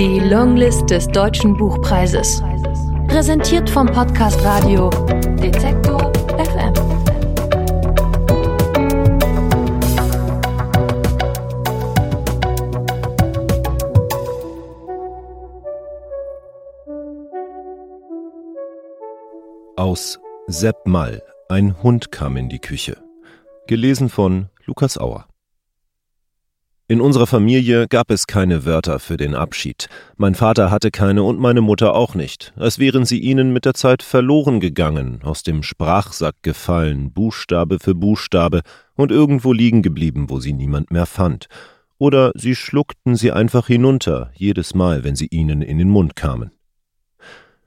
Die Longlist des Deutschen Buchpreises. Präsentiert vom Podcast Radio Detektor FM. Aus Sepp Mall. Ein Hund kam in die Küche. Gelesen von Lukas Auer. In unserer Familie gab es keine Wörter für den Abschied. Mein Vater hatte keine und meine Mutter auch nicht, als wären sie ihnen mit der Zeit verloren gegangen, aus dem Sprachsack gefallen, Buchstabe für Buchstabe und irgendwo liegen geblieben, wo sie niemand mehr fand. Oder sie schluckten sie einfach hinunter, jedes Mal, wenn sie ihnen in den Mund kamen.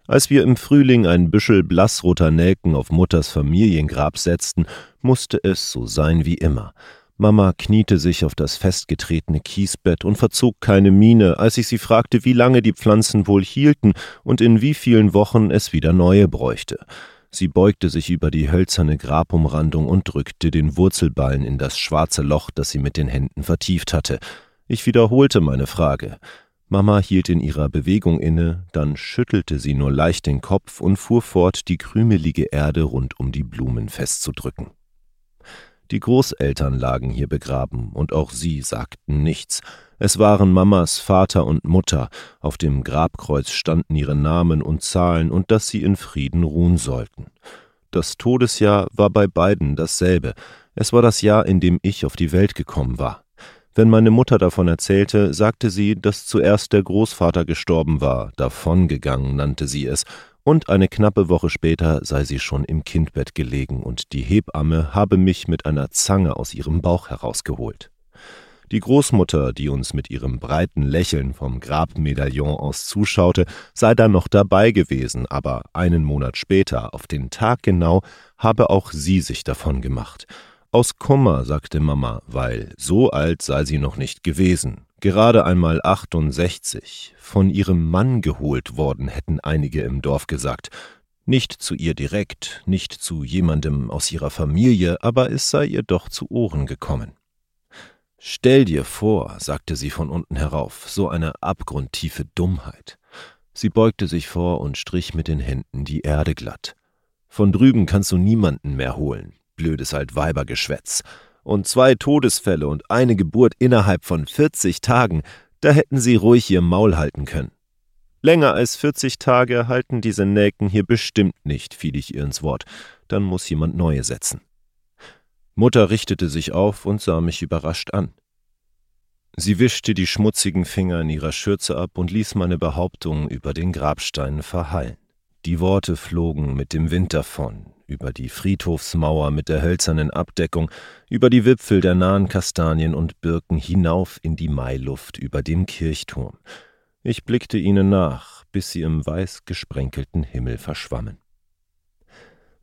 Als wir im Frühling ein Büschel blassroter Nelken auf Mutters Familiengrab setzten, musste es so sein wie immer. Mama kniete sich auf das festgetretene Kiesbett und verzog keine Miene, als ich sie fragte, wie lange die Pflanzen wohl hielten und in wie vielen Wochen es wieder neue bräuchte. Sie beugte sich über die hölzerne Grabumrandung und drückte den Wurzelballen in das schwarze Loch, das sie mit den Händen vertieft hatte. Ich wiederholte meine Frage. Mama hielt in ihrer Bewegung inne, dann schüttelte sie nur leicht den Kopf und fuhr fort, die krümelige Erde rund um die Blumen festzudrücken. Die Großeltern lagen hier begraben, und auch sie sagten nichts. Es waren Mamas Vater und Mutter, auf dem Grabkreuz standen ihre Namen und Zahlen und dass sie in Frieden ruhen sollten. Das Todesjahr war bei beiden dasselbe, es war das Jahr, in dem ich auf die Welt gekommen war. Wenn meine Mutter davon erzählte, sagte sie, dass zuerst der Großvater gestorben war, davongegangen nannte sie es, und eine knappe Woche später sei sie schon im Kindbett gelegen und die Hebamme habe mich mit einer Zange aus ihrem Bauch herausgeholt. Die Großmutter, die uns mit ihrem breiten Lächeln vom Grabmedaillon aus zuschaute, sei dann noch dabei gewesen, aber einen Monat später, auf den Tag genau, habe auch sie sich davon gemacht. Aus Kummer, sagte Mama, weil so alt sei sie noch nicht gewesen. Gerade einmal 68, von ihrem Mann geholt worden, hätten einige im Dorf gesagt. Nicht zu ihr direkt, nicht zu jemandem aus ihrer Familie, aber es sei ihr doch zu Ohren gekommen. Stell dir vor, sagte sie von unten herauf, so eine abgrundtiefe Dummheit. Sie beugte sich vor und strich mit den Händen die Erde glatt. Von drüben kannst du niemanden mehr holen blödes Altweibergeschwätz. Und zwei Todesfälle und eine Geburt innerhalb von 40 Tagen, da hätten sie ruhig ihr Maul halten können. Länger als 40 Tage halten diese Nelken hier bestimmt nicht, fiel ich ihr ins Wort. Dann muss jemand neue setzen. Mutter richtete sich auf und sah mich überrascht an. Sie wischte die schmutzigen Finger in ihrer Schürze ab und ließ meine Behauptung über den Grabstein verhallen. Die Worte flogen mit dem Wind davon, über die Friedhofsmauer mit der hölzernen Abdeckung, über die Wipfel der nahen Kastanien und Birken hinauf in die Mailuft über dem Kirchturm. Ich blickte ihnen nach, bis sie im weiß gesprenkelten Himmel verschwammen.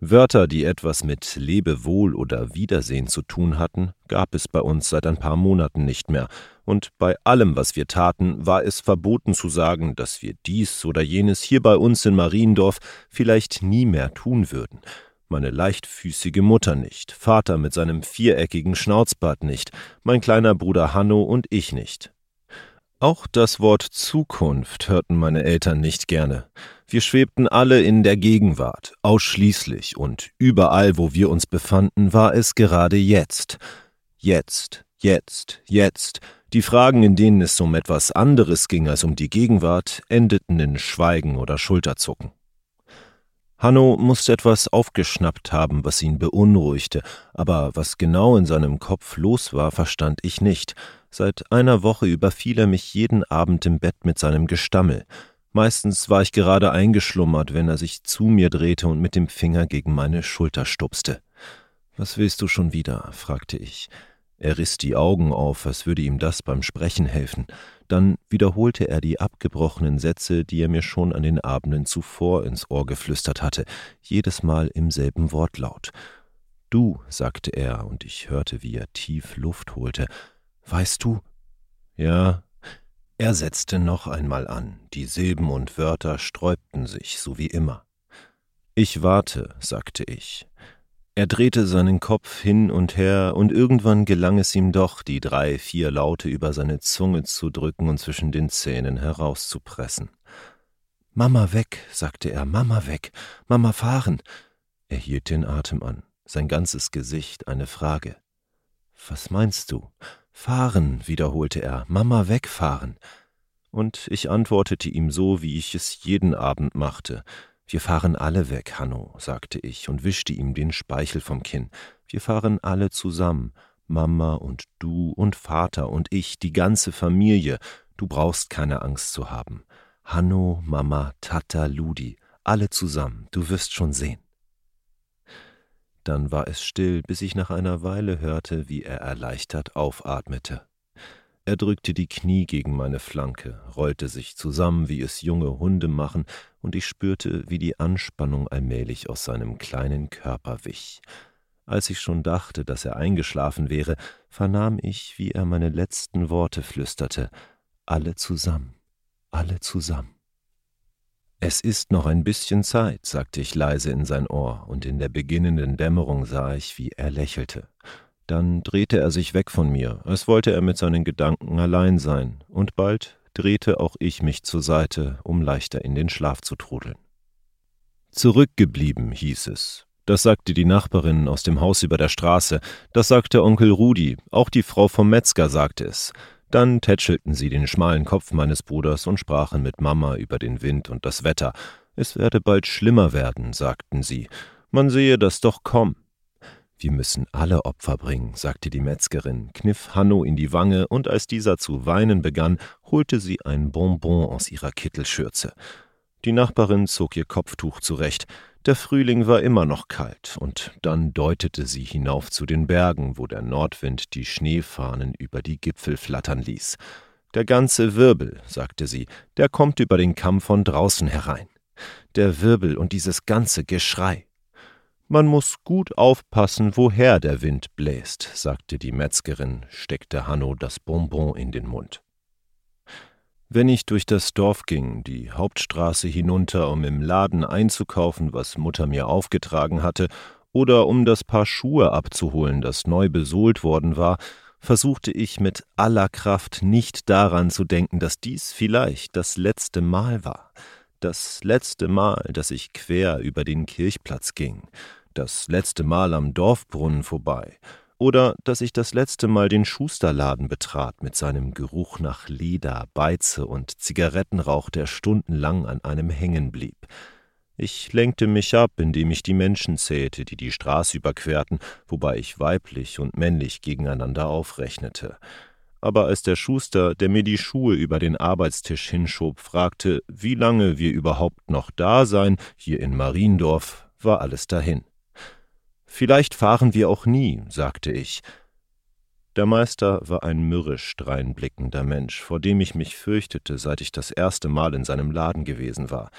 Wörter, die etwas mit Lebewohl oder Wiedersehen zu tun hatten, gab es bei uns seit ein paar Monaten nicht mehr, und bei allem, was wir taten, war es verboten zu sagen, dass wir dies oder jenes hier bei uns in Mariendorf vielleicht nie mehr tun würden meine leichtfüßige Mutter nicht, Vater mit seinem viereckigen Schnauzbart nicht, mein kleiner Bruder Hanno und ich nicht. Auch das Wort Zukunft hörten meine Eltern nicht gerne. Wir schwebten alle in der Gegenwart, ausschließlich, und überall, wo wir uns befanden, war es gerade jetzt. Jetzt, jetzt, jetzt. Die Fragen, in denen es um etwas anderes ging als um die Gegenwart, endeten in Schweigen oder Schulterzucken. Hanno musste etwas aufgeschnappt haben, was ihn beunruhigte, aber was genau in seinem Kopf los war, verstand ich nicht. Seit einer Woche überfiel er mich jeden Abend im Bett mit seinem Gestammel. Meistens war ich gerade eingeschlummert, wenn er sich zu mir drehte und mit dem Finger gegen meine Schulter stupste. Was willst du schon wieder? fragte ich. Er riss die Augen auf, als würde ihm das beim Sprechen helfen. Dann wiederholte er die abgebrochenen Sätze, die er mir schon an den Abenden zuvor ins Ohr geflüstert hatte, jedes Mal im selben Wortlaut. Du, sagte er, und ich hörte, wie er tief Luft holte. Weißt du? Ja. Er setzte noch einmal an, die Silben und Wörter sträubten sich, so wie immer. Ich warte, sagte ich. Er drehte seinen Kopf hin und her, und irgendwann gelang es ihm doch, die drei, vier Laute über seine Zunge zu drücken und zwischen den Zähnen herauszupressen. Mama weg, sagte er, Mama weg, Mama fahren. Er hielt den Atem an, sein ganzes Gesicht eine Frage. Was meinst du? Fahren, wiederholte er, Mama wegfahren. Und ich antwortete ihm so, wie ich es jeden Abend machte. Wir fahren alle weg, Hanno, sagte ich und wischte ihm den Speichel vom Kinn. Wir fahren alle zusammen, Mama und du und Vater und ich, die ganze Familie. Du brauchst keine Angst zu haben. Hanno, Mama, Tata, Ludi, alle zusammen, du wirst schon sehen. Dann war es still, bis ich nach einer Weile hörte, wie er erleichtert aufatmete. Er drückte die Knie gegen meine Flanke, rollte sich zusammen, wie es junge Hunde machen, und ich spürte, wie die Anspannung allmählich aus seinem kleinen Körper wich. Als ich schon dachte, dass er eingeschlafen wäre, vernahm ich, wie er meine letzten Worte flüsterte Alle zusammen, alle zusammen. Es ist noch ein bisschen Zeit, sagte ich leise in sein Ohr, und in der beginnenden Dämmerung sah ich, wie er lächelte. Dann drehte er sich weg von mir, als wollte er mit seinen Gedanken allein sein, und bald drehte auch ich mich zur Seite, um leichter in den Schlaf zu trudeln. Zurückgeblieben hieß es. Das sagte die Nachbarin aus dem Haus über der Straße, das sagte Onkel Rudi, auch die Frau vom Metzger sagte es. Dann tätschelten sie den schmalen Kopf meines Bruders und sprachen mit Mama über den Wind und das Wetter. Es werde bald schlimmer werden, sagten sie. Man sehe das doch kommen. Wir müssen alle Opfer bringen, sagte die Metzgerin, kniff Hanno in die Wange, und als dieser zu weinen begann, holte sie ein Bonbon aus ihrer Kittelschürze. Die Nachbarin zog ihr Kopftuch zurecht. Der Frühling war immer noch kalt, und dann deutete sie hinauf zu den Bergen, wo der Nordwind die Schneefahnen über die Gipfel flattern ließ. Der ganze Wirbel, sagte sie, der kommt über den Kamm von draußen herein. Der Wirbel und dieses ganze Geschrei. Man muss gut aufpassen, woher der Wind bläst, sagte die Metzgerin, steckte Hanno das Bonbon in den Mund. Wenn ich durch das Dorf ging, die Hauptstraße hinunter, um im Laden einzukaufen, was Mutter mir aufgetragen hatte, oder um das Paar Schuhe abzuholen, das neu besohlt worden war, versuchte ich mit aller Kraft nicht daran zu denken, dass dies vielleicht das letzte Mal war, das letzte Mal, dass ich quer über den Kirchplatz ging, das letzte Mal am Dorfbrunnen vorbei, oder dass ich das letzte Mal den Schusterladen betrat mit seinem Geruch nach Leder, Beize und Zigarettenrauch, der stundenlang an einem hängen blieb. Ich lenkte mich ab, indem ich die Menschen zählte, die die Straße überquerten, wobei ich weiblich und männlich gegeneinander aufrechnete. Aber als der Schuster, der mir die Schuhe über den Arbeitstisch hinschob, fragte, wie lange wir überhaupt noch da seien, hier in Mariendorf, war alles dahin. Vielleicht fahren wir auch nie, sagte ich. Der Meister war ein mürrisch dreinblickender Mensch, vor dem ich mich fürchtete, seit ich das erste Mal in seinem Laden gewesen war.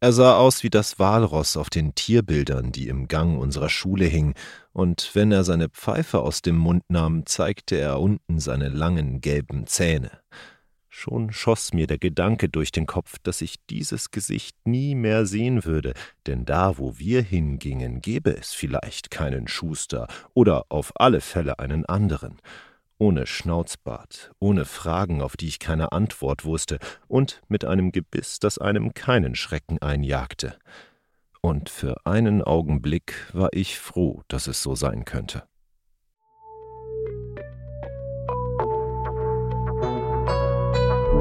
Er sah aus wie das Walross auf den Tierbildern, die im Gang unserer Schule hingen, und wenn er seine Pfeife aus dem Mund nahm, zeigte er unten seine langen gelben Zähne. Schon schoss mir der Gedanke durch den Kopf, dass ich dieses Gesicht nie mehr sehen würde, denn da, wo wir hingingen, gäbe es vielleicht keinen Schuster oder auf alle Fälle einen anderen. Ohne Schnauzbart, ohne Fragen, auf die ich keine Antwort wusste, und mit einem Gebiss, das einem keinen Schrecken einjagte. Und für einen Augenblick war ich froh, dass es so sein könnte.